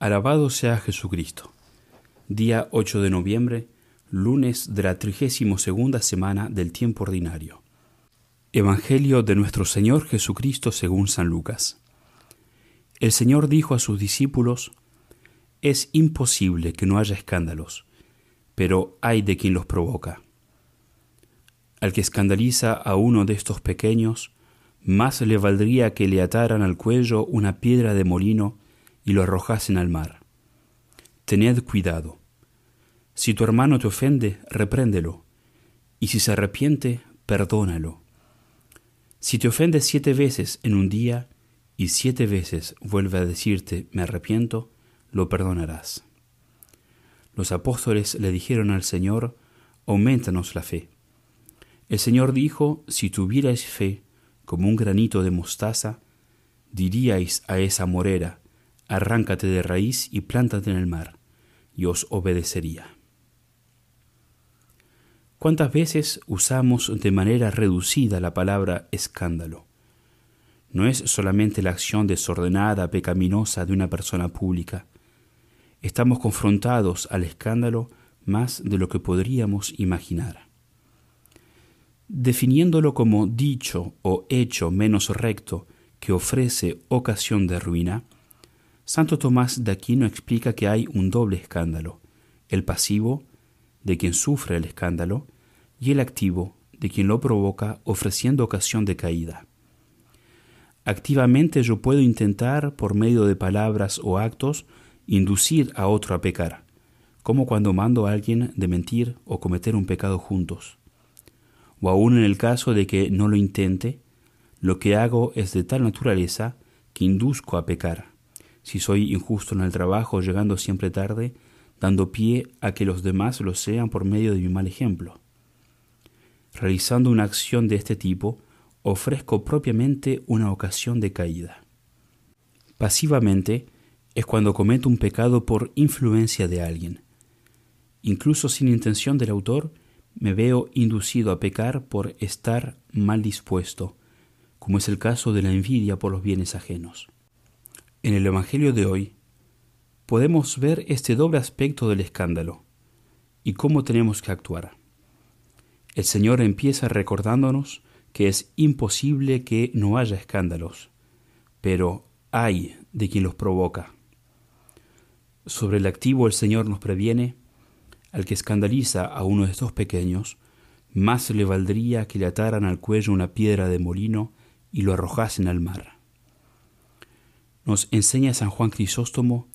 Alabado sea Jesucristo. Día 8 de noviembre, lunes de la 32 semana del tiempo ordinario. Evangelio de nuestro Señor Jesucristo según San Lucas. El Señor dijo a sus discípulos, Es imposible que no haya escándalos, pero hay de quien los provoca. Al que escandaliza a uno de estos pequeños, más le valdría que le ataran al cuello una piedra de molino y lo arrojasen al mar. Tened cuidado. Si tu hermano te ofende, repréndelo, y si se arrepiente, perdónalo. Si te ofende siete veces en un día, y siete veces vuelve a decirte me arrepiento, lo perdonarás. Los apóstoles le dijeron al Señor, aumentanos la fe. El Señor dijo, si tuvierais fe como un granito de mostaza, diríais a esa morera, arráncate de raíz y plántate en el mar, y os obedecería. ¿Cuántas veces usamos de manera reducida la palabra escándalo? No es solamente la acción desordenada, pecaminosa de una persona pública. Estamos confrontados al escándalo más de lo que podríamos imaginar. Definiéndolo como dicho o hecho menos recto que ofrece ocasión de ruina, Santo Tomás de Aquino explica que hay un doble escándalo, el pasivo, de quien sufre el escándalo, y el activo, de quien lo provoca ofreciendo ocasión de caída. Activamente yo puedo intentar, por medio de palabras o actos, inducir a otro a pecar, como cuando mando a alguien de mentir o cometer un pecado juntos. O aun en el caso de que no lo intente, lo que hago es de tal naturaleza que induzco a pecar si soy injusto en el trabajo, llegando siempre tarde, dando pie a que los demás lo sean por medio de mi mal ejemplo. Realizando una acción de este tipo, ofrezco propiamente una ocasión de caída. Pasivamente es cuando cometo un pecado por influencia de alguien. Incluso sin intención del autor, me veo inducido a pecar por estar mal dispuesto, como es el caso de la envidia por los bienes ajenos. En el Evangelio de hoy podemos ver este doble aspecto del escándalo y cómo tenemos que actuar. El Señor empieza recordándonos que es imposible que no haya escándalos, pero hay de quien los provoca. Sobre el activo el Señor nos previene, al que escandaliza a uno de estos pequeños, más le valdría que le ataran al cuello una piedra de molino y lo arrojasen al mar nos enseña San Juan Crisóstomo,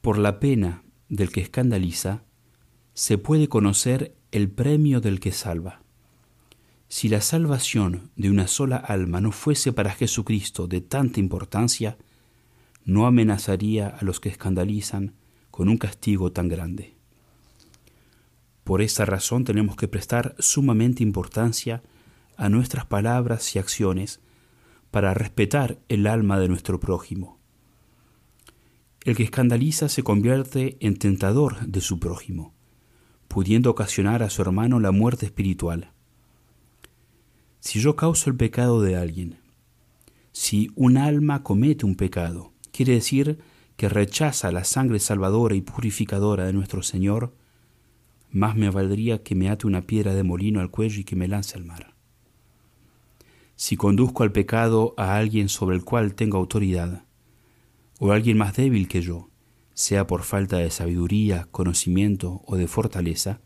por la pena del que escandaliza, se puede conocer el premio del que salva. Si la salvación de una sola alma no fuese para Jesucristo de tanta importancia, no amenazaría a los que escandalizan con un castigo tan grande. Por esta razón tenemos que prestar sumamente importancia a nuestras palabras y acciones para respetar el alma de nuestro prójimo. El que escandaliza se convierte en tentador de su prójimo, pudiendo ocasionar a su hermano la muerte espiritual. Si yo causo el pecado de alguien, si un alma comete un pecado, quiere decir que rechaza la sangre salvadora y purificadora de nuestro Señor, más me valdría que me ate una piedra de molino al cuello y que me lance al mar. Si conduzco al pecado a alguien sobre el cual tengo autoridad, o a alguien más débil que yo, sea por falta de sabiduría, conocimiento o de fortaleza,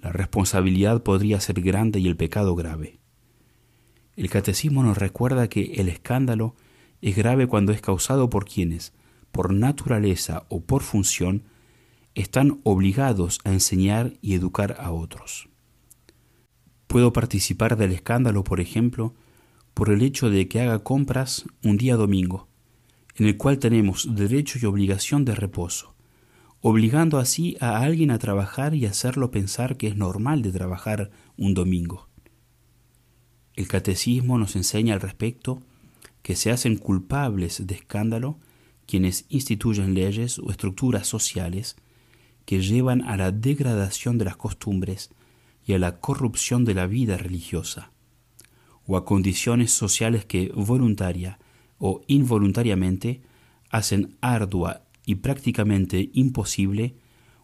la responsabilidad podría ser grande y el pecado grave. El catecismo nos recuerda que el escándalo es grave cuando es causado por quienes, por naturaleza o por función, están obligados a enseñar y educar a otros. Puedo participar del escándalo, por ejemplo, por el hecho de que haga compras un día domingo, en el cual tenemos derecho y obligación de reposo, obligando así a alguien a trabajar y hacerlo pensar que es normal de trabajar un domingo. El catecismo nos enseña al respecto que se hacen culpables de escándalo quienes instituyen leyes o estructuras sociales que llevan a la degradación de las costumbres y a la corrupción de la vida religiosa, o a condiciones sociales que voluntaria o involuntariamente hacen ardua y prácticamente imposible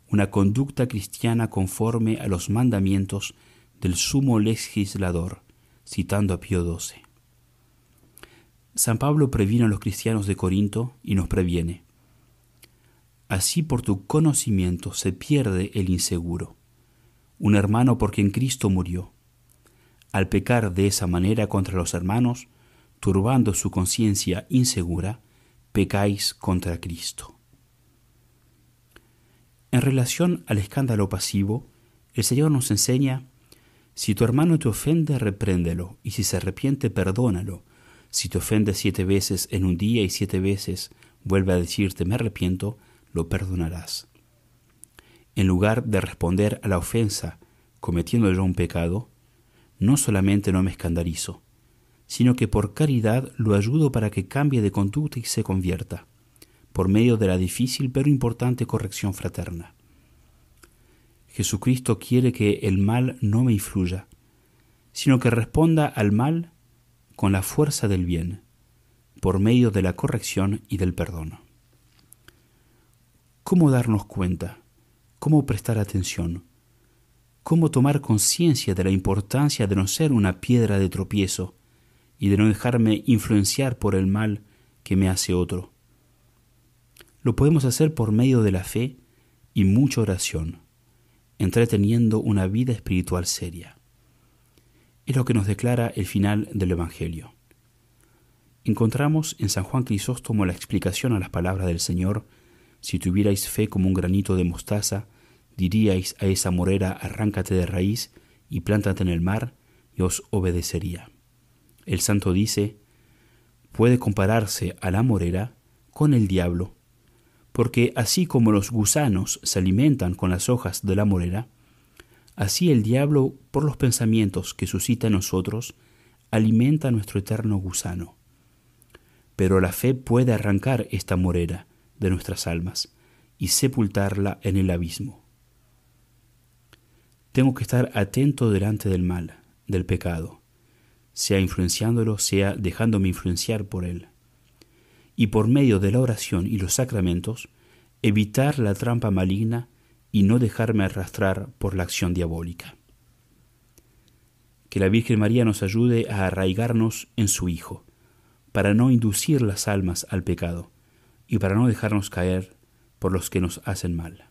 una conducta cristiana conforme a los mandamientos del sumo legislador, citando a Pío XII. San Pablo previno a los cristianos de Corinto y nos previene. Así por tu conocimiento se pierde el inseguro, un hermano por quien Cristo murió. Al pecar de esa manera contra los hermanos, turbando su conciencia insegura, pecáis contra Cristo. En relación al escándalo pasivo, el Señor nos enseña, si tu hermano te ofende, repréndelo, y si se arrepiente, perdónalo. Si te ofende siete veces en un día y siete veces vuelve a decirte me arrepiento, lo perdonarás. En lugar de responder a la ofensa cometiendo yo un pecado, no solamente no me escandalizo, sino que por caridad lo ayudo para que cambie de conducta y se convierta por medio de la difícil pero importante corrección fraterna. Jesucristo quiere que el mal no me influya, sino que responda al mal con la fuerza del bien, por medio de la corrección y del perdón. ¿Cómo darnos cuenta? ¿Cómo prestar atención? ¿Cómo tomar conciencia de la importancia de no ser una piedra de tropiezo y de no dejarme influenciar por el mal que me hace otro? Lo podemos hacer por medio de la fe y mucha oración, entreteniendo una vida espiritual seria. Es lo que nos declara el final del Evangelio. Encontramos en San Juan Crisóstomo la explicación a las palabras del Señor, si tuvierais fe como un granito de mostaza, diríais a esa morera, arráncate de raíz y plántate en el mar, y os obedecería. El santo dice, puede compararse a la morera con el diablo porque así como los gusanos se alimentan con las hojas de la morera, así el diablo, por los pensamientos que suscita en nosotros, alimenta nuestro eterno gusano. Pero la fe puede arrancar esta morera de nuestras almas y sepultarla en el abismo. Tengo que estar atento delante del mal, del pecado, sea influenciándolo, sea dejándome influenciar por él y por medio de la oración y los sacramentos, evitar la trampa maligna y no dejarme arrastrar por la acción diabólica. Que la Virgen María nos ayude a arraigarnos en su Hijo, para no inducir las almas al pecado y para no dejarnos caer por los que nos hacen mal.